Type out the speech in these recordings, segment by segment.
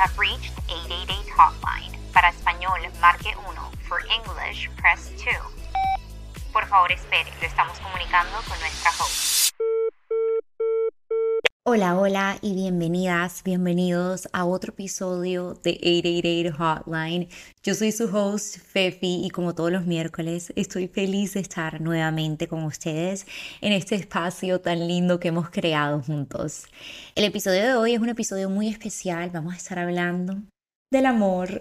have reached 888 Hotline. Para español, marque 1. For English, press 2. Por favor, espere. Lo estamos comunicando con nuestra host. Hola, hola y bienvenidas, bienvenidos a otro episodio de 888 Hotline. Yo soy su host Fefi y como todos los miércoles estoy feliz de estar nuevamente con ustedes en este espacio tan lindo que hemos creado juntos. El episodio de hoy es un episodio muy especial, vamos a estar hablando del amor.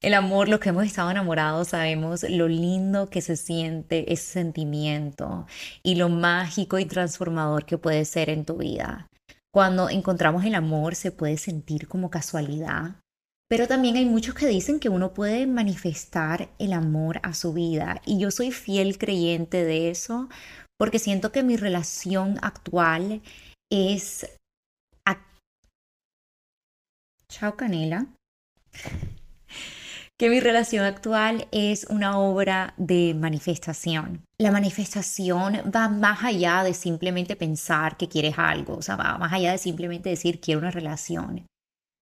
El amor, los que hemos estado enamorados, sabemos lo lindo que se siente ese sentimiento y lo mágico y transformador que puede ser en tu vida. Cuando encontramos el amor se puede sentir como casualidad, pero también hay muchos que dicen que uno puede manifestar el amor a su vida y yo soy fiel creyente de eso porque siento que mi relación actual es... Chao Canela que mi relación actual es una obra de manifestación. La manifestación va más allá de simplemente pensar que quieres algo, o sea, va más allá de simplemente decir quiero una relación.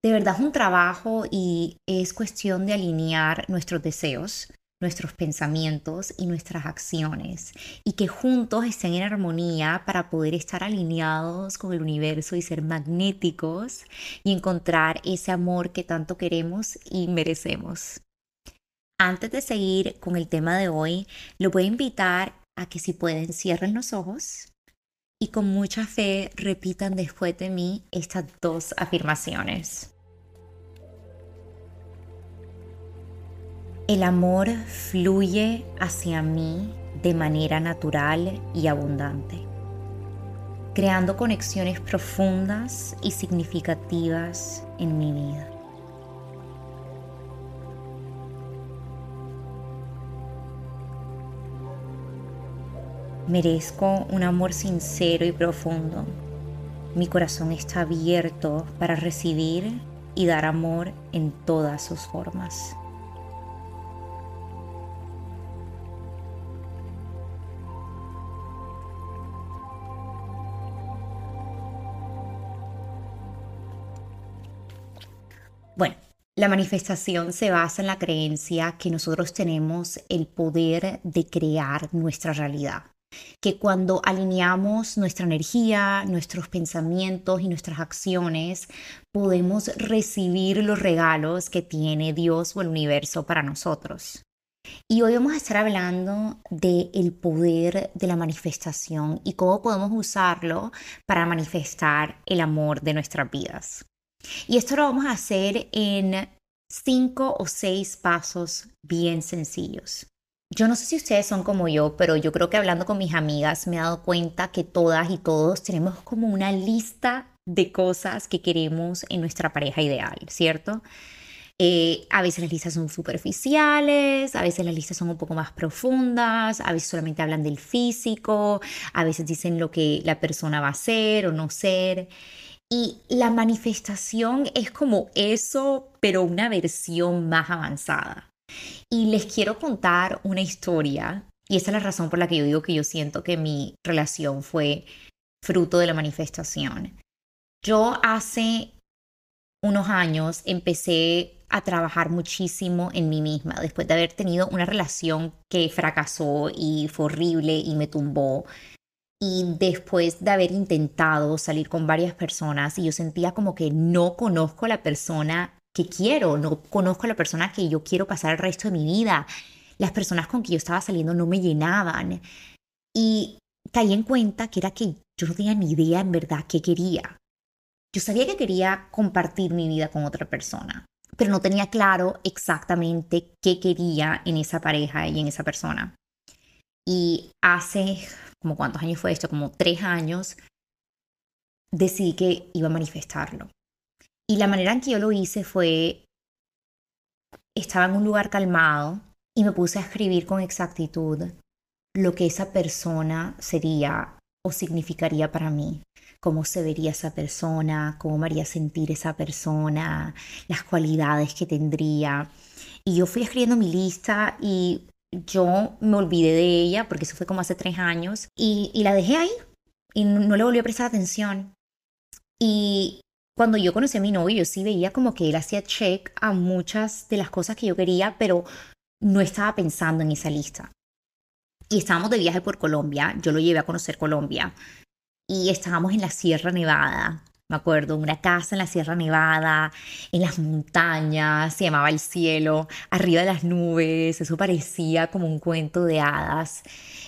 De verdad es un trabajo y es cuestión de alinear nuestros deseos, nuestros pensamientos y nuestras acciones y que juntos estén en armonía para poder estar alineados con el universo y ser magnéticos y encontrar ese amor que tanto queremos y merecemos. Antes de seguir con el tema de hoy, lo voy a invitar a que si pueden cierren los ojos y con mucha fe repitan después de mí estas dos afirmaciones. El amor fluye hacia mí de manera natural y abundante, creando conexiones profundas y significativas en mi vida. Merezco un amor sincero y profundo. Mi corazón está abierto para recibir y dar amor en todas sus formas. La manifestación se basa en la creencia que nosotros tenemos el poder de crear nuestra realidad que cuando alineamos nuestra energía, nuestros pensamientos y nuestras acciones, podemos recibir los regalos que tiene Dios o el universo para nosotros. Y hoy vamos a estar hablando del el poder de la manifestación y cómo podemos usarlo para manifestar el amor de nuestras vidas. Y esto lo vamos a hacer en cinco o seis pasos bien sencillos. Yo no sé si ustedes son como yo, pero yo creo que hablando con mis amigas me he dado cuenta que todas y todos tenemos como una lista de cosas que queremos en nuestra pareja ideal, ¿cierto? Eh, a veces las listas son superficiales, a veces las listas son un poco más profundas, a veces solamente hablan del físico, a veces dicen lo que la persona va a ser o no ser. Y la manifestación es como eso, pero una versión más avanzada. Y les quiero contar una historia, y esa es la razón por la que yo digo que yo siento que mi relación fue fruto de la manifestación. Yo hace unos años empecé a trabajar muchísimo en mí misma, después de haber tenido una relación que fracasó y fue horrible y me tumbó. Y después de haber intentado salir con varias personas y yo sentía como que no conozco la persona que quiero, no conozco la persona que yo quiero pasar el resto de mi vida. Las personas con que yo estaba saliendo no me llenaban. Y caí en cuenta que era que yo no tenía ni idea en verdad qué quería. Yo sabía que quería compartir mi vida con otra persona, pero no tenía claro exactamente qué quería en esa pareja y en esa persona. Y hace, como cuántos años fue esto, como tres años, decidí que iba a manifestarlo. Y la manera en que yo lo hice fue, estaba en un lugar calmado y me puse a escribir con exactitud lo que esa persona sería o significaría para mí, cómo se vería esa persona, cómo me haría sentir esa persona, las cualidades que tendría. Y yo fui escribiendo mi lista y yo me olvidé de ella, porque eso fue como hace tres años, y, la dejé ahí y no, no le volví a prestar atención. Y cuando yo conocí a mi novio, yo sí veía como que él hacía check a muchas de las cosas que yo quería, pero no estaba pensando en esa lista. Y estábamos de viaje por Colombia, yo lo llevé a conocer Colombia, y estábamos en la Sierra Nevada, me acuerdo, una casa en la Sierra Nevada, en las montañas, se llamaba El Cielo, arriba de las nubes, eso parecía como un cuento de hadas.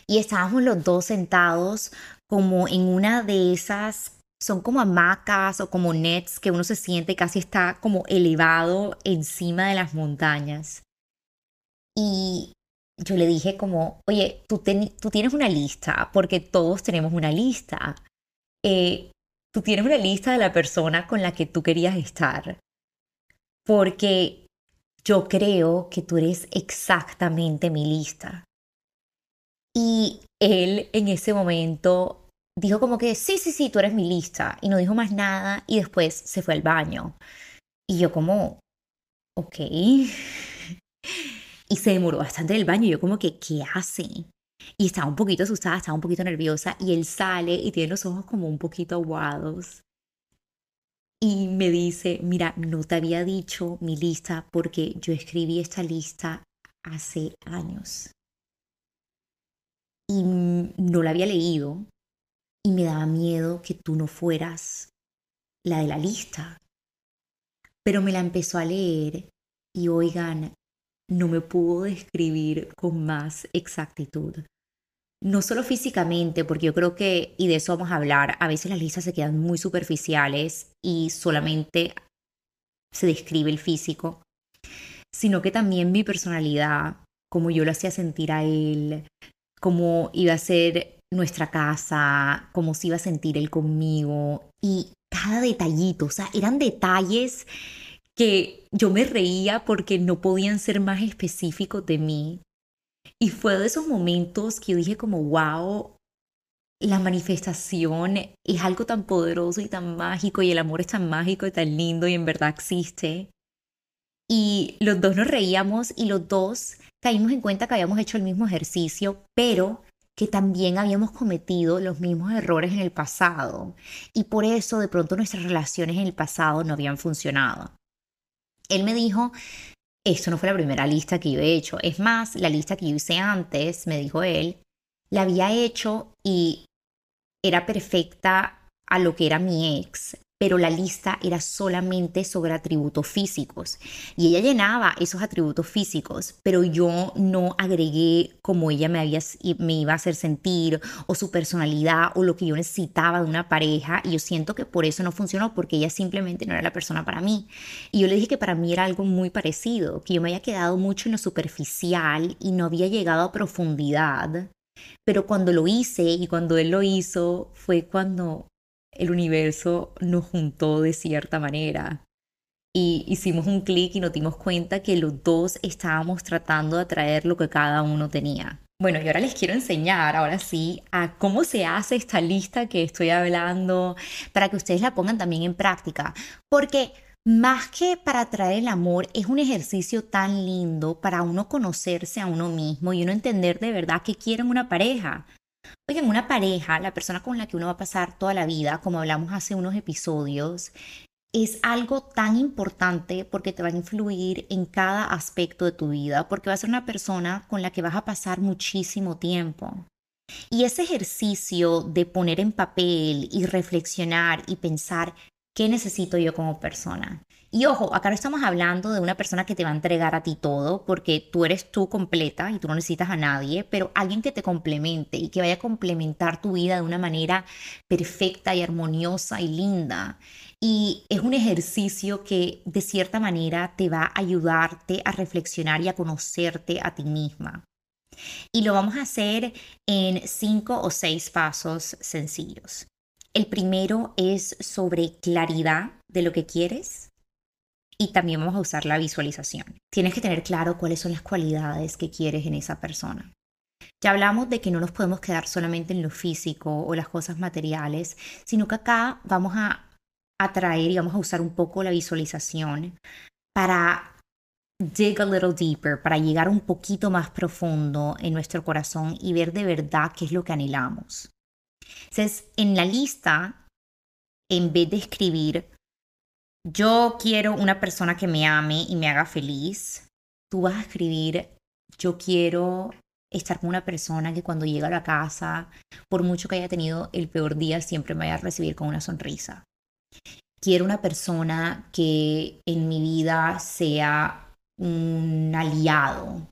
Y estábamos los dos sentados como en una de esas son como hamacas o como nets que uno se siente casi está como elevado encima de las montañas. Y yo le dije como, oye, tú, tienes una lista, porque todos tenemos una lista. Eh, tú tienes una lista de la persona con la que tú querías estar. Porque yo creo que tú eres exactamente mi lista. Y él en ese momento dijo como que, sí, sí, sí, tú eres mi lista. Y no dijo más nada y después se fue al baño. Y yo como, ok. y se demoró bastante en el baño. Yo como que, ¿qué hace? Y estaba un poquito asustada, estaba un poquito nerviosa. Y él sale y tiene los ojos como un poquito aguados. Y me dice, mira, no te había dicho mi lista porque yo escribí esta lista hace años. Y no la había leído y me daba miedo que tú no fueras la de la lista. Pero me la empezó a leer y oigan, no me pudo describir con más exactitud. No solo físicamente, porque yo creo que, y de eso vamos a hablar, a veces las listas se quedan muy superficiales y solamente se describe el físico, sino que también mi personalidad, como yo lo hacía sentir a él, cómo iba a ser nuestra casa, cómo se iba a sentir él conmigo y cada detallito, o sea, eran detalles que yo me reía porque no podían ser más específicos de mí. Y fue de esos momentos que dije como, wow, la manifestación es algo tan poderoso y tan mágico y el amor es tan mágico y tan lindo y en verdad existe. Y los dos nos reíamos y los dos caímos en cuenta que habíamos hecho el mismo ejercicio, pero que también habíamos cometido los mismos errores en el pasado y por eso de pronto nuestras relaciones en el pasado no habían funcionado. Él me dijo, esto no fue la primera lista que yo he hecho, es más, la lista que yo hice antes, me dijo él, la había hecho y era perfecta a lo que era mi ex, pero la lista era solamente sobre atributos físicos. Y ella llenaba esos atributos físicos, pero yo no agregué como ella me, había, me iba a hacer sentir o su personalidad o lo que yo necesitaba de una pareja. Y yo siento que por eso no funcionó, porque ella simplemente no era la persona para mí. Y yo le dije que para mí era algo muy parecido, que yo me había quedado mucho en lo superficial y no había llegado a profundidad. Pero cuando lo hice y cuando él lo hizo fue cuando el universo nos juntó de cierta manera. Y hicimos un clic y nos dimos cuenta que los dos estábamos tratando de atraer lo que cada uno tenía. Bueno, y ahora les quiero enseñar, ahora sí, a cómo se hace esta lista que estoy hablando, para que ustedes la pongan también en práctica. Porque más que para atraer el amor, es un ejercicio tan lindo para uno conocerse a uno mismo y uno entender de verdad que quieren una pareja. Oigan, una pareja, la persona con la que uno va a pasar toda la vida, como hablamos hace unos episodios, es algo tan importante porque te va a influir en cada aspecto de tu vida, porque va a ser una persona con la que vas a pasar muchísimo tiempo. Y ese ejercicio de poner en papel y reflexionar y pensar qué necesito yo como persona, y ojo, acá no estamos hablando de una persona que te va a entregar a ti todo, porque tú eres tú completa y tú no necesitas a nadie, pero alguien que te complemente y que vaya a complementar tu vida de una manera perfecta y armoniosa y linda. Y es un ejercicio que de cierta manera te va a ayudarte a reflexionar y a conocerte a ti misma. Y lo vamos a hacer en cinco o seis pasos sencillos. El primero es sobre claridad de lo que quieres y también vamos a usar la visualización. Tienes que tener claro cuáles son las cualidades que quieres en esa persona. Ya hablamos de que no nos podemos quedar solamente en lo físico o las cosas materiales, sino que acá vamos a atraer y vamos a usar un poco la visualización para dig a little deeper, para llegar un poquito más profundo en nuestro corazón y ver de verdad qué es lo que anhelamos. Entonces, en la lista, en vez de escribir yo quiero una persona que me ame y me haga feliz, tú vas a escribir, yo quiero estar con una persona que cuando llega a la casa, por mucho que haya tenido el peor día, siempre me vaya a recibir con una sonrisa. Quiero una persona que en mi vida sea un aliado,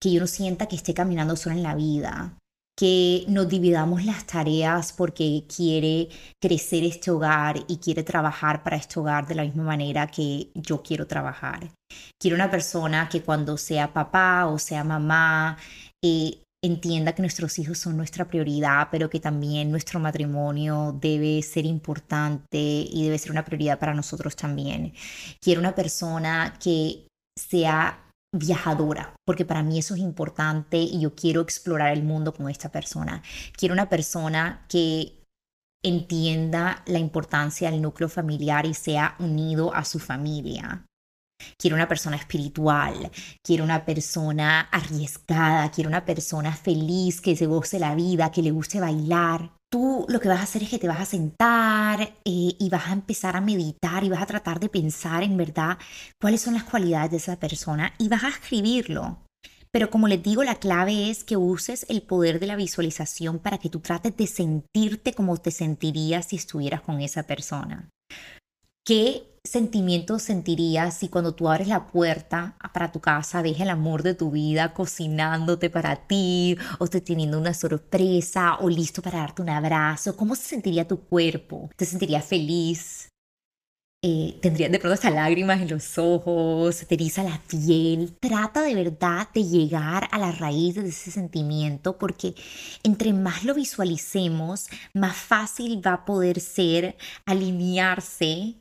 que yo no sienta que esté caminando solo en la vida, que nos dividamos las tareas porque quiere crecer este hogar y quiere trabajar para este hogar de la misma manera que yo quiero trabajar. Quiero una persona que cuando sea papá o sea mamá eh, entienda que nuestros hijos son nuestra prioridad, pero que también nuestro matrimonio debe ser importante y debe ser una prioridad para nosotros también. Quiero una persona que sea viajadora, porque para mí eso es importante y yo quiero explorar el mundo con esta persona. Quiero una persona que entienda la importancia del núcleo familiar y sea unido a su familia. Quiero una persona espiritual, quiero una persona arriesgada, quiero una persona feliz, que se goce la vida, que le guste bailar. Tú lo que vas a hacer es que te vas a sentar eh, y vas a empezar a meditar y vas a tratar de pensar en verdad cuáles son las cualidades de esa persona y vas a escribirlo. Pero como les digo, la clave es que uses el poder de la visualización para que tú trates de sentirte como te sentirías si estuvieras con esa persona. ¿Qué sentimientos sentirías si cuando tú abres la puerta para tu casa ves el amor de tu vida cocinándote para ti o te teniendo una sorpresa o listo para darte un abrazo? ¿Cómo se sentiría tu cuerpo? ¿Te sentirías feliz? Eh, tendrías de pronto hasta lágrimas en los ojos, te eriza la piel. Trata de verdad de llegar a la raíz de ese sentimiento porque entre más lo visualicemos, más fácil va a poder ser alinearse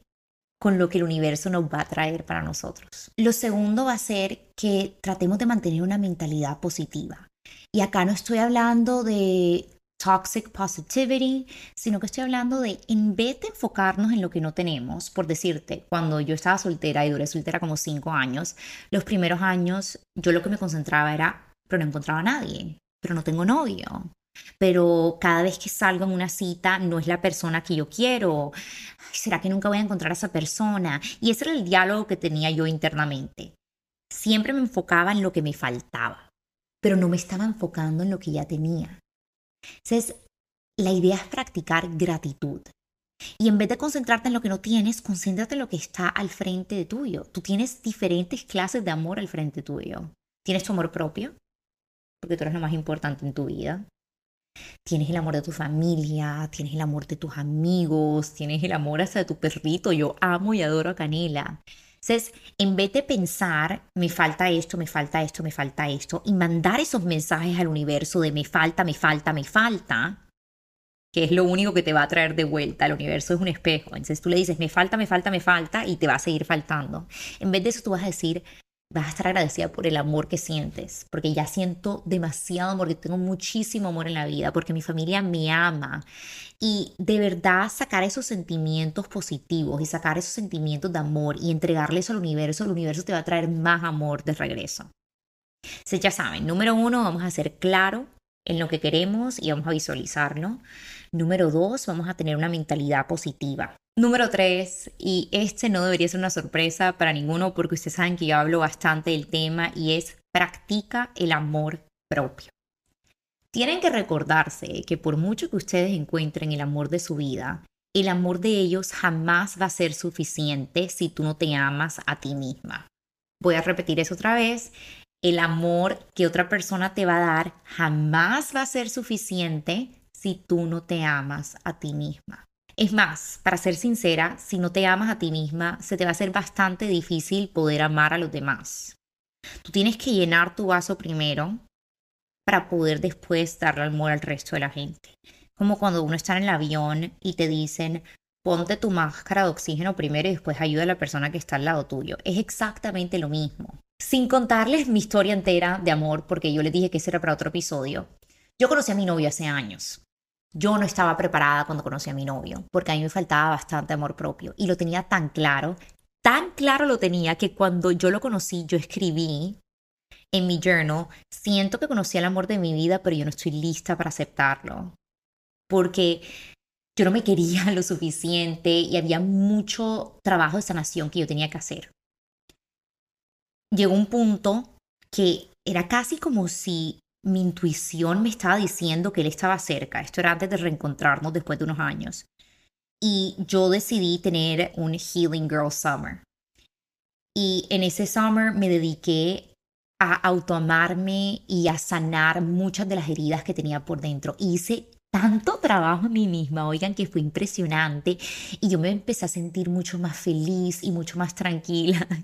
con lo que el universo nos va a traer para nosotros. Lo segundo va a ser que tratemos de mantener una mentalidad positiva. Y acá no estoy hablando de toxic positivity, sino que estoy hablando de en vez de enfocarnos en lo que no tenemos, por decirte, cuando yo estaba soltera y duré soltera como cinco años, los primeros años yo lo que me concentraba era, pero no encontraba a nadie, pero no tengo novio, pero cada vez que salgo en una cita no es la persona que yo quiero. ¿Será que nunca voy a encontrar a esa persona? Y ese era el diálogo que tenía yo internamente. Siempre me enfocaba en lo que me faltaba, pero no me estaba enfocando en lo que ya tenía. Entonces, la idea es practicar gratitud. Y en vez de concentrarte en lo que no tienes, concéntrate en lo que está al frente de tuyo. Tú tienes diferentes clases de amor al frente tuyo. Tienes tu amor propio, porque tú eres lo más importante en tu vida. Tienes el amor de tu familia, tienes el amor de tus amigos, tienes el amor hasta de tu perrito. Yo amo y adoro a Canela. Entonces, en vez de pensar, me falta esto, me falta esto, me falta esto, y mandar esos mensajes al universo de me falta, me falta, me falta, que es lo único que te va a traer de vuelta. El universo es un espejo. Entonces tú le dices, me falta, me falta, me falta, y te va a seguir faltando. En vez de eso, tú vas a decir, vas a estar agradecida por el amor que sientes, porque ya siento demasiado amor, que tengo muchísimo amor en la vida, porque mi familia me ama. Y de verdad sacar esos sentimientos positivos y sacar esos sentimientos de amor y entregarles al universo, el universo te va a traer más amor de regreso. Entonces ya saben, número uno, vamos a ser claro en lo que queremos y vamos a visualizarlo. Número dos, vamos a tener una mentalidad positiva. Número tres, y este no debería ser una sorpresa para ninguno porque ustedes saben que yo hablo bastante del tema y es practica el amor propio. Tienen que recordarse que por mucho que ustedes encuentren el amor de su vida, el amor de ellos jamás va a ser suficiente si tú no te amas a ti misma. Voy a repetir eso otra vez. El amor que otra persona te va a dar jamás va a ser suficiente si tú no te amas a ti misma. Es más, para ser sincera, si no te amas a ti misma, se te va a hacer bastante difícil poder amar a los demás. Tú tienes que llenar tu vaso primero para poder después darle amor al resto de la gente. Como cuando uno está en el avión y te dicen, ponte tu máscara de oxígeno primero y después ayuda a la persona que está al lado tuyo. Es exactamente lo mismo. Sin contarles mi historia entera de amor, porque yo les dije que ese era para otro episodio. Yo conocí a mi novio hace años. Yo no estaba preparada cuando conocí a mi novio, porque a mí me faltaba bastante amor propio y lo tenía tan claro, tan claro lo tenía que cuando yo lo conocí, yo escribí en mi journal, siento que conocí el amor de mi vida, pero yo no estoy lista para aceptarlo. Porque yo no me quería lo suficiente y había mucho trabajo de sanación que yo tenía que hacer. Llegó un punto que era casi como si mi intuición me estaba diciendo que él estaba cerca. Esto era antes de reencontrarnos después de unos años. Y yo decidí tener un Healing Girl Summer. Y en ese summer me dediqué a autoamarme y a sanar muchas de las heridas que tenía por dentro. Hice tanto trabajo en mí misma, oigan, que fue impresionante y yo me empecé a sentir mucho más feliz y mucho más tranquila.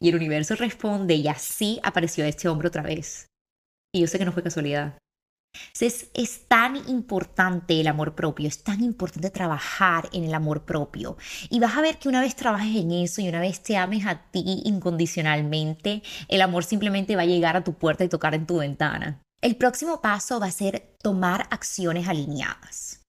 Y el universo responde y así apareció este hombre otra vez. Y yo sé que no fue casualidad. Es, es, tan importante el amor propio, es tan importante trabajar en el amor propio. Y vas a ver que una vez trabajes en eso y una vez te ames a ti incondicionalmente, el amor simplemente va a llegar a tu puerta y tocar en tu ventana. El próximo paso va a ser tomar acciones alineadas.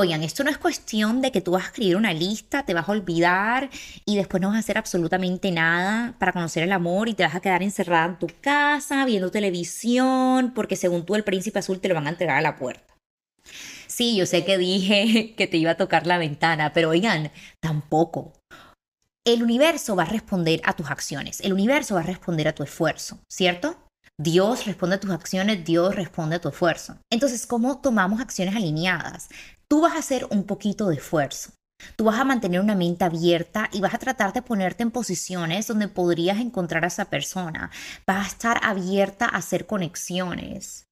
Oigan, esto no es cuestión de que tú vas a escribir una lista, te vas a olvidar y después no vas a hacer absolutamente nada para conocer el amor y te vas a quedar encerrada en tu casa viendo televisión porque según tú el príncipe azul te lo van a entregar a la puerta. Sí, yo sé que dije que te iba a tocar la ventana, pero oigan, tampoco. El universo va a responder a tus acciones, el universo va a responder a tu esfuerzo, ¿cierto? Dios responde a tus acciones, Dios responde a tu esfuerzo. Entonces, ¿cómo tomamos acciones alineadas? Tú vas a hacer un poquito de esfuerzo. Tú vas a mantener una mente abierta y vas a tratar de ponerte en posiciones donde podrías encontrar a esa persona. Vas a estar abierta a hacer conexiones.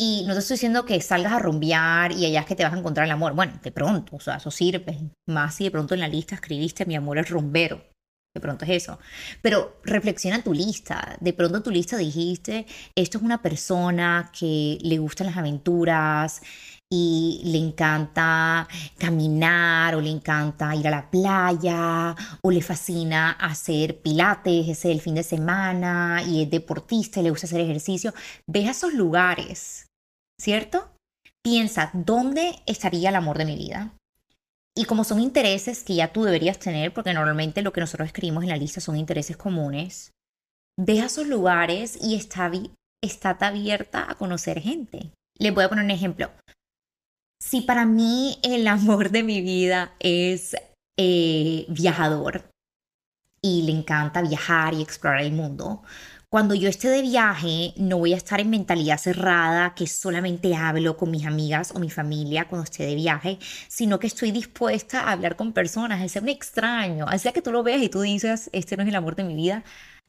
Y no te estoy diciendo que salgas a rumbear y allá es que te vas a encontrar el amor. Bueno, de pronto, o sea, eso sirve. Más si de pronto en la lista escribiste mi amor es rumbero. De pronto es eso. Pero reflexiona tu lista. De pronto tu lista dijiste, esto es una persona que le gustan las aventuras y le encanta caminar o le encanta ir a la playa o le fascina hacer pilates ese el fin de semana y es deportista y le gusta hacer ejercicio. Ve a esos lugares, ¿cierto? Piensa, ¿dónde estaría el amor de mi vida? Y como son intereses que ya tú deberías tener, porque normalmente lo que nosotros escribimos en la lista son intereses comunes, deja esos lugares y está, está abierta a conocer gente. Les voy a poner un ejemplo. Si para mí el amor de mi vida es eh, viajador. Y le encanta viajar y explorar el mundo, cuando yo esté de viaje, no voy a estar en mentalidad cerrada, que solamente hablo con mis amigas o mi familia cuando esté de viaje, sino que estoy dispuesta a hablar con personas, a ser un extraño, a sea que tú lo veas y tú dices, este no es el amor de mi vida,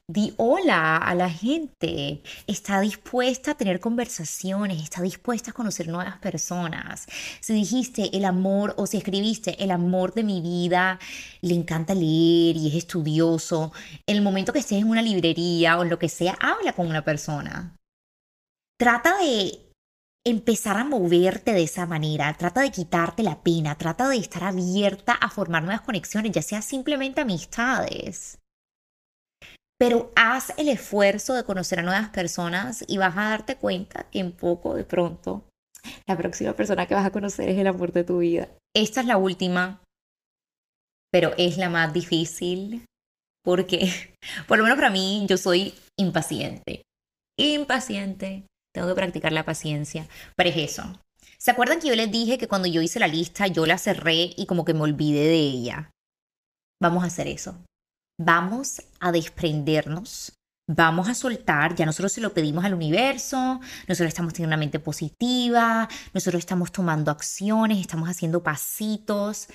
Di hola a la gente. Está dispuesta a tener conversaciones, está dispuesta a conocer nuevas personas. Si dijiste el amor o si escribiste el amor de mi vida, le encanta leer y es estudioso, en el momento que estés en una librería o en lo que sea, habla con una persona. Trata de empezar a moverte de esa manera, trata de quitarte la pena, trata de estar abierta a formar nuevas conexiones, ya sea simplemente amistades pero haz el esfuerzo de conocer a nuevas personas y vas a darte cuenta que en poco de pronto la próxima persona que vas a conocer es el amor de tu vida. Esta es la última, pero es la más difícil porque, por lo menos para mí, yo soy impaciente. Impaciente. Tengo que practicar la paciencia. Pero es eso. ¿Se acuerdan que yo les dije que cuando yo hice la lista yo la cerré y como que me olvidé de ella? Vamos a hacer eso vamos a desprendernos, vamos a soltar, ya nosotros se lo pedimos al universo, nosotros estamos teniendo una mente positiva, nosotros estamos tomando acciones, estamos haciendo pasitos,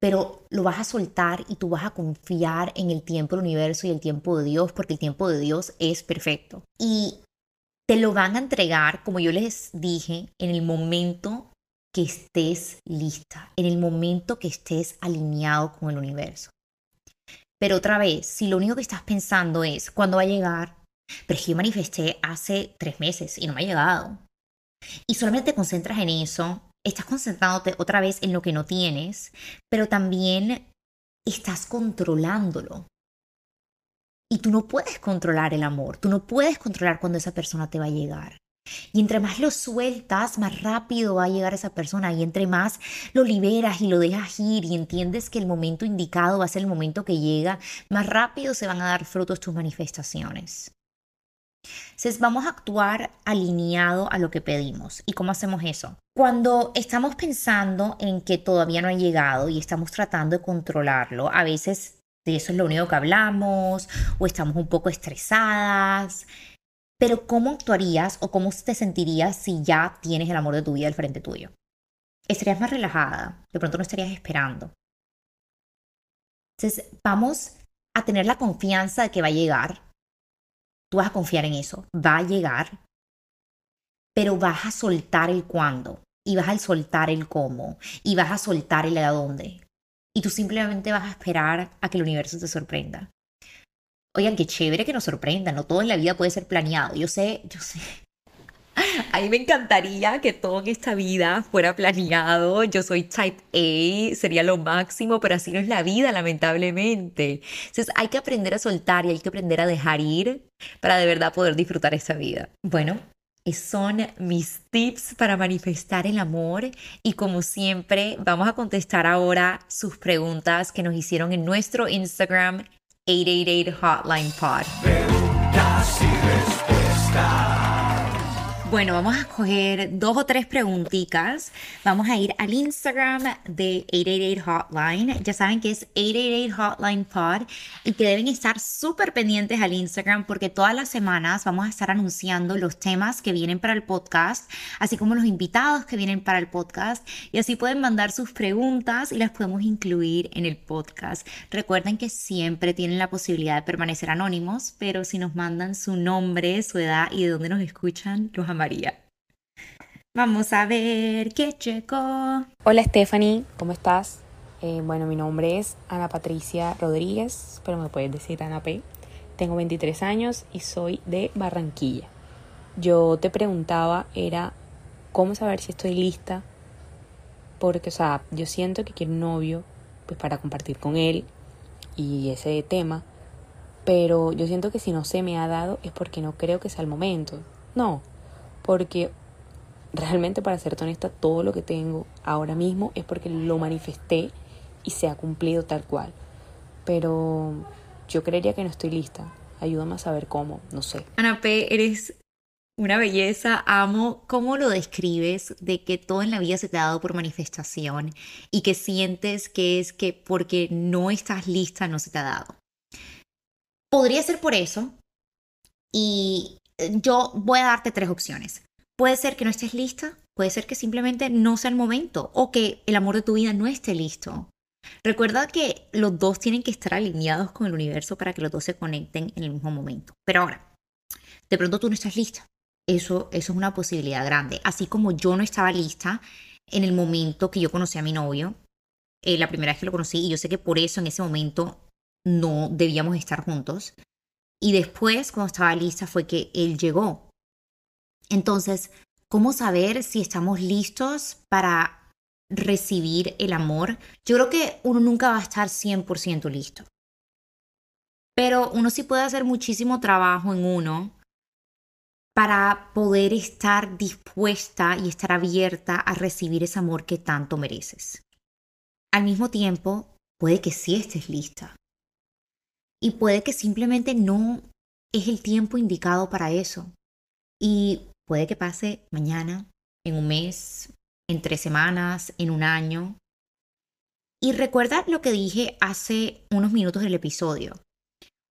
pero lo vas a soltar y tú vas a confiar en el tiempo del universo y el tiempo de Dios, porque el tiempo de Dios es perfecto. Y te lo van a entregar, como yo les dije, en el momento que estés lista, en el momento que estés alineado con el universo. Pero otra vez, si lo único que estás pensando es cuándo va a llegar, pero es que yo manifesté hace tres meses y no me ha llegado. Y solamente te concentras en eso, estás concentrándote otra vez en lo que no tienes, pero también estás controlándolo. Y tú no puedes controlar el amor, tú no puedes controlar cuándo esa persona te va a llegar. Y entre más lo sueltas, más rápido va a llegar esa persona. Y entre más lo liberas y lo dejas ir y entiendes que el momento indicado va a ser el momento que llega, más rápido se van a dar frutos tus manifestaciones. Entonces vamos a actuar alineado a lo que pedimos. ¿Y cómo hacemos eso? Cuando estamos pensando en que todavía no ha llegado y estamos tratando de controlarlo, a veces de eso es lo único que hablamos o estamos un poco estresadas. Pero ¿cómo actuarías o cómo te sentirías si ya tienes el amor de tu vida al frente tuyo? Estarías más relajada, de pronto no estarías esperando. Entonces, vamos a tener la confianza de que va a llegar. Tú vas a confiar en eso, va a llegar, pero vas a soltar el cuándo y vas a soltar el cómo y vas a soltar el a dónde. Y tú simplemente vas a esperar a que el universo te sorprenda. Oigan, qué chévere que nos sorprenda, no todo en la vida puede ser planeado. Yo sé, yo sé. A mí me encantaría que todo en esta vida fuera planeado. Yo soy type A, sería lo máximo, pero así no es la vida, lamentablemente. Entonces hay que aprender a soltar y hay que aprender a dejar ir para de verdad poder disfrutar esta vida. Bueno, son mis tips para manifestar el amor y como siempre vamos a contestar ahora sus preguntas que nos hicieron en nuestro Instagram 888 Hotline Pod. Bueno, vamos a escoger dos o tres preguntitas. Vamos a ir al Instagram de 888 Hotline. Ya saben que es 888 Hotline Pod y que deben estar súper pendientes al Instagram porque todas las semanas vamos a estar anunciando los temas que vienen para el podcast, así como los invitados que vienen para el podcast. Y así pueden mandar sus preguntas y las podemos incluir en el podcast. Recuerden que siempre tienen la posibilidad de permanecer anónimos, pero si nos mandan su nombre, su edad y de dónde nos escuchan, los María. Vamos a ver qué checo. Hola Stephanie, ¿cómo estás? Eh, bueno, mi nombre es Ana Patricia Rodríguez, pero me puedes decir Ana P. Tengo 23 años y soy de Barranquilla. Yo te preguntaba, era cómo saber si estoy lista, porque, o sea, yo siento que quiero un novio, pues para compartir con él y ese tema, pero yo siento que si no se me ha dado es porque no creo que sea el momento. No, porque realmente para ser honesta, todo lo que tengo ahora mismo es porque lo manifesté y se ha cumplido tal cual. Pero yo creería que no estoy lista. Ayúdame a saber cómo, no sé. Ana P, eres una belleza. Amo cómo lo describes de que todo en la vida se te ha dado por manifestación y que sientes que es que porque no estás lista no se te ha dado. Podría ser por eso. Y yo voy a darte tres opciones. Puede ser que no estés lista, puede ser que simplemente no sea el momento o que el amor de tu vida no esté listo. Recuerda que los dos tienen que estar alineados con el universo para que los dos se conecten en el mismo momento. Pero ahora, de pronto tú no estás lista. Eso, eso es una posibilidad grande. Así como yo no estaba lista en el momento que yo conocí a mi novio, eh, la primera vez que lo conocí, y yo sé que por eso en ese momento no debíamos estar juntos. Y después, cuando estaba lista, fue que él llegó. Entonces, ¿cómo saber si estamos listos para recibir el amor? Yo creo que uno nunca va a estar 100% listo. Pero uno sí puede hacer muchísimo trabajo en uno para poder estar dispuesta y estar abierta a recibir ese amor que tanto mereces. Al mismo tiempo, puede que sí estés lista. Y puede que simplemente no es el tiempo indicado para eso. Y puede que pase mañana, en un mes, en tres semanas, en un año. Y recuerda lo que dije hace unos minutos del episodio.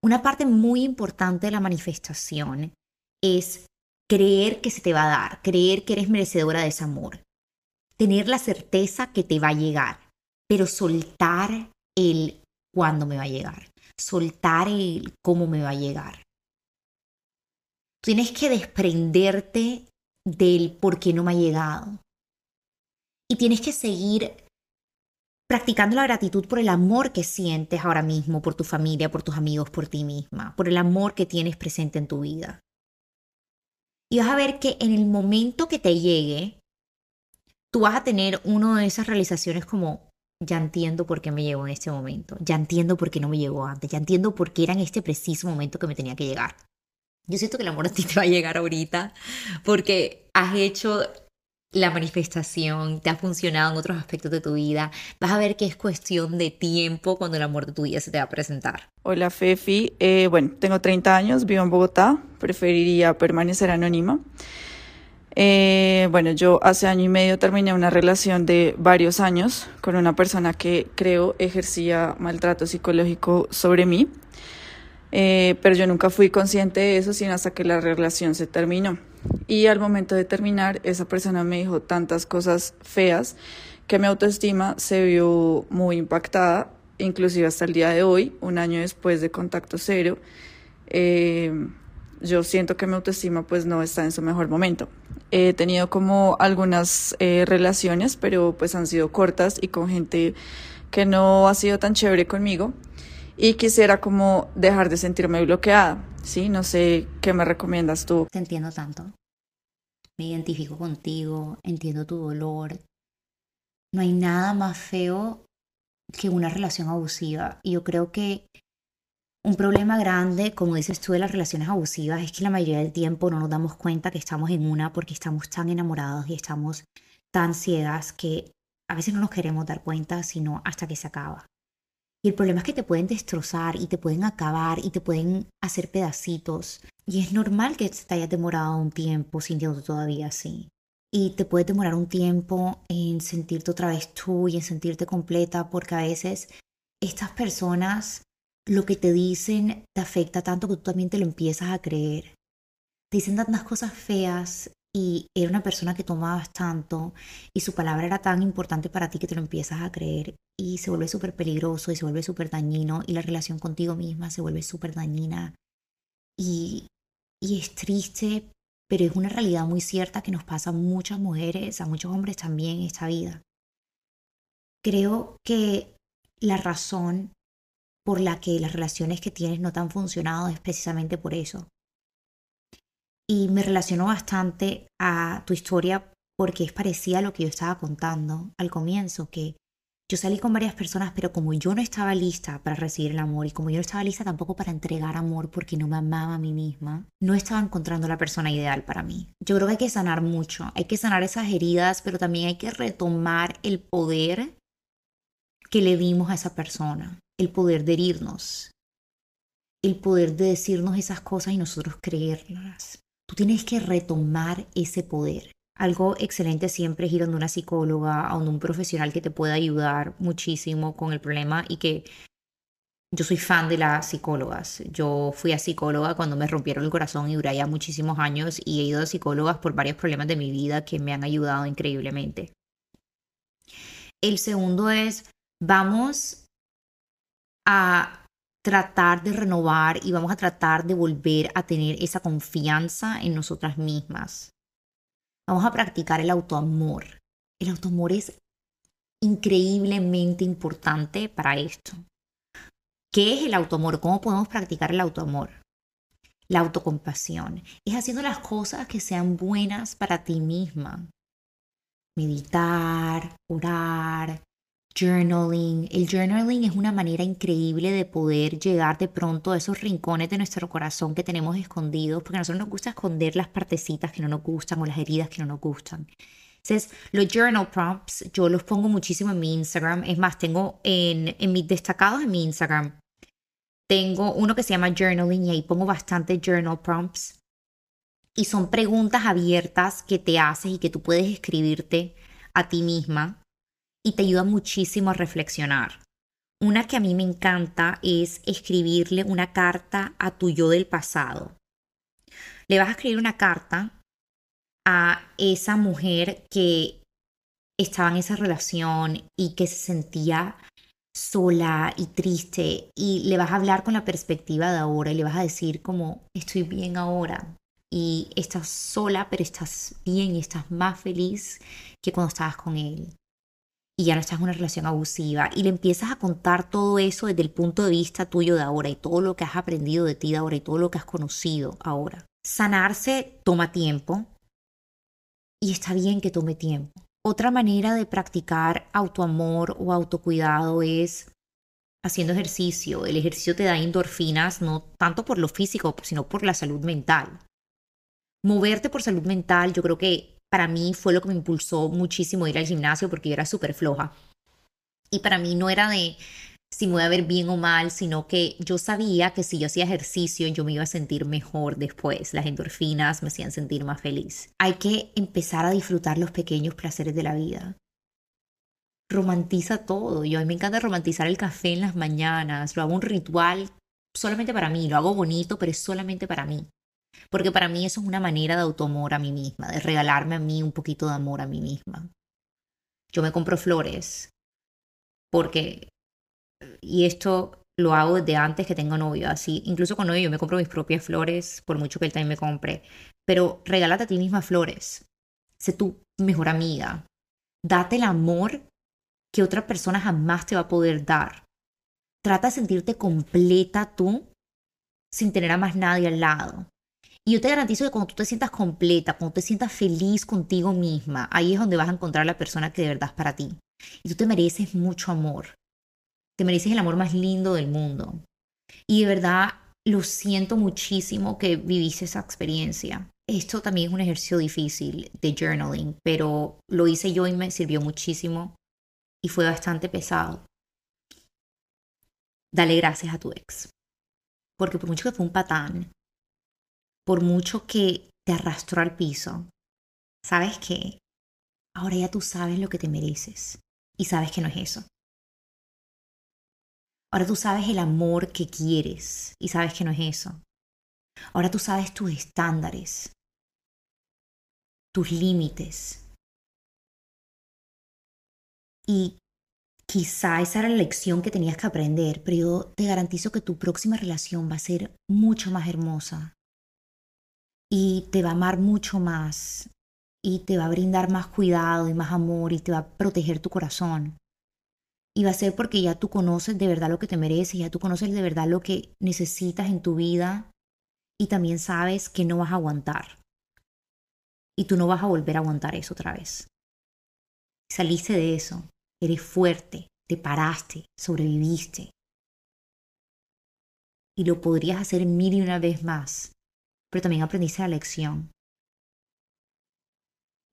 Una parte muy importante de la manifestación es creer que se te va a dar, creer que eres merecedora de ese amor, tener la certeza que te va a llegar, pero soltar el cuándo me va a llegar soltar el cómo me va a llegar. Tienes que desprenderte del por qué no me ha llegado. Y tienes que seguir practicando la gratitud por el amor que sientes ahora mismo, por tu familia, por tus amigos, por ti misma, por el amor que tienes presente en tu vida. Y vas a ver que en el momento que te llegue, tú vas a tener una de esas realizaciones como, ya entiendo por qué me llegó en este momento, ya entiendo por qué no me llegó antes, ya entiendo por qué era en este preciso momento que me tenía que llegar. Yo siento que el amor a ti te va a llegar ahorita porque has hecho la manifestación te ha funcionado en otros aspectos de tu vida, vas a ver que es cuestión de tiempo cuando el amor de tu vida se te va a presentar. Hola Fefi, eh, bueno, tengo 30 años, vivo en Bogotá, preferiría permanecer anónima. Eh, bueno, yo hace año y medio terminé una relación de varios años con una persona que creo ejercía maltrato psicológico sobre mí, eh, pero yo nunca fui consciente de eso sino hasta que la relación se terminó. Y al momento de terminar, esa persona me dijo tantas cosas feas que mi autoestima se vio muy impactada, inclusive hasta el día de hoy, un año después de contacto cero. Eh, yo siento que mi autoestima pues no está en su mejor momento. He tenido como algunas eh, relaciones, pero pues han sido cortas y con gente que no ha sido tan chévere conmigo y quisiera como dejar de sentirme bloqueada, ¿sí? No sé qué me recomiendas tú. Te entiendo tanto. Me identifico contigo, entiendo tu dolor. No hay nada más feo que una relación abusiva. Y yo creo que un problema grande, como dices tú, de las relaciones abusivas es que la mayoría del tiempo no nos damos cuenta que estamos en una porque estamos tan enamorados y estamos tan ciegas que a veces no nos queremos dar cuenta, sino hasta que se acaba. Y el problema es que te pueden destrozar y te pueden acabar y te pueden hacer pedacitos. Y es normal que te hayas demorado un tiempo sintiéndote todavía así. Y te puede demorar un tiempo en sentirte otra vez tú y en sentirte completa porque a veces estas personas lo que te dicen te afecta tanto que tú también te lo empiezas a creer. Te dicen tantas cosas feas y era una persona que tomabas tanto y su palabra era tan importante para ti que te lo empiezas a creer y se vuelve súper peligroso y se vuelve súper dañino y la relación contigo misma se vuelve súper dañina y, y es triste, pero es una realidad muy cierta que nos pasa a muchas mujeres, a muchos hombres también en esta vida. Creo que la razón por la que las relaciones que tienes no te han es precisamente por eso. Y me relaciono bastante a tu historia porque es parecida a lo que yo estaba contando al comienzo, que yo salí con varias personas, pero como yo no estaba lista para recibir el amor y como yo no estaba lista tampoco para entregar amor porque no me amaba a mí misma, no estaba encontrando la persona ideal para mí. Yo creo que hay que sanar mucho, hay que sanar esas heridas, pero también hay que retomar el poder que le dimos a esa persona el poder de herirnos, el poder de decirnos esas cosas y nosotros creerlas. Tú tienes que retomar ese poder. Algo excelente siempre es ir a una psicóloga, a un profesional que te pueda ayudar muchísimo con el problema y que yo soy fan de las psicólogas. Yo fui a psicóloga cuando me rompieron el corazón y duré ya muchísimos años y he ido a psicólogas por varios problemas de mi vida que me han ayudado increíblemente. El segundo es, vamos a tratar de renovar y vamos a tratar de volver a tener esa confianza en nosotras mismas. Vamos a practicar el autoamor. El autoamor es increíblemente importante para esto. ¿Qué es el autoamor? ¿Cómo podemos practicar el autoamor? La autocompasión es haciendo las cosas que sean buenas para ti misma. Meditar, orar, journaling. El journaling es una manera increíble de poder llegar de pronto a esos rincones de nuestro corazón que tenemos escondidos, porque a nosotros nos gusta esconder las partecitas que no nos gustan o las heridas que no nos gustan. Entonces, los journal prompts yo los pongo muchísimo en mi Instagram. Es más, tengo en, en mis destacados en mi Instagram, tengo uno que se llama journaling y ahí pongo bastante journal prompts. Y son preguntas abiertas que te haces y que tú puedes escribirte a ti misma y te ayuda muchísimo a reflexionar. Una que a mí me encanta es escribirle una carta a tu yo del pasado. Le vas a escribir una carta a esa mujer que estaba en esa relación y que se sentía sola y triste y le vas a hablar con la perspectiva de ahora y le vas a decir como estoy bien ahora y estás sola pero estás bien y estás más feliz que cuando estabas con él y ya no estás en una relación abusiva y le empiezas a contar todo eso desde el punto de vista tuyo de ahora y todo lo que has aprendido de ti de ahora y todo lo que has conocido ahora. Sanarse toma tiempo y está bien que tome tiempo. Otra manera de practicar autoamor o autocuidado es haciendo ejercicio. El ejercicio te da endorfinas no tanto por lo físico, sino por la salud mental. Moverte por salud mental yo creo que para mí fue lo que me impulsó muchísimo ir al gimnasio porque yo era súper floja. Y para mí no era de si me voy a ver bien o mal, sino que yo sabía que si yo hacía ejercicio yo me iba a sentir mejor después. Las endorfinas me hacían sentir más feliz. Hay que empezar a disfrutar los pequeños placeres de la vida. Romantiza todo. Yo a mí me encanta romantizar el café en las mañanas. Lo hago un ritual solamente para mí. Lo hago bonito, pero es solamente para mí. Porque para mí eso es una manera de autoamor a mí misma, de regalarme a mí un poquito de amor a mí misma. Yo me compro flores porque y esto lo hago desde antes que tengo novio, así, incluso con novio yo me compro mis propias flores, por mucho que él también me compre, pero regálate a ti misma flores, sé tu mejor amiga, date el amor que otra persona jamás te va a poder dar. Trata de sentirte completa tú sin tener a más nadie al lado. Y yo te garantizo que cuando tú te sientas completa, cuando te sientas feliz contigo misma, ahí es donde vas a encontrar la persona que de verdad es para ti. Y tú te mereces mucho amor. Te mereces el amor más lindo del mundo. Y de verdad lo siento muchísimo que viviste esa experiencia. Esto también es un ejercicio difícil de journaling, pero lo hice yo y me sirvió muchísimo y fue bastante pesado. Dale gracias a tu ex. Porque por mucho que fue un patán, por mucho que te arrastró al piso, ¿sabes qué? Ahora ya tú sabes lo que te mereces y sabes que no es eso. Ahora tú sabes el amor que quieres y sabes que no es eso. Ahora tú sabes tus estándares, tus límites. Y quizá esa era la lección que tenías que aprender, pero yo te garantizo que tu próxima relación va a ser mucho más hermosa. Y te va a amar mucho más. Y te va a brindar más cuidado y más amor y te va a proteger tu corazón. Y va a ser porque ya tú conoces de verdad lo que te mereces, ya tú conoces de verdad lo que necesitas en tu vida y también sabes que no vas a aguantar. Y tú no vas a volver a aguantar eso otra vez. Saliste de eso, eres fuerte, te paraste, sobreviviste. Y lo podrías hacer mil y una vez más, pero también aprendiste la lección.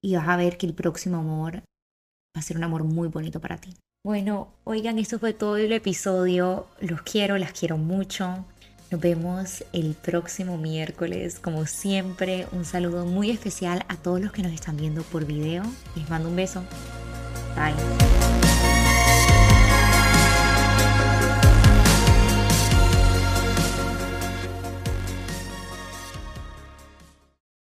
Y vas a ver que el próximo amor va a ser un amor muy bonito para ti. Bueno, oigan, esto fue todo el episodio. Los quiero, las quiero mucho. Nos vemos el próximo miércoles. Como siempre, un saludo muy especial a todos los que nos están viendo por video. Les mando un beso. Bye.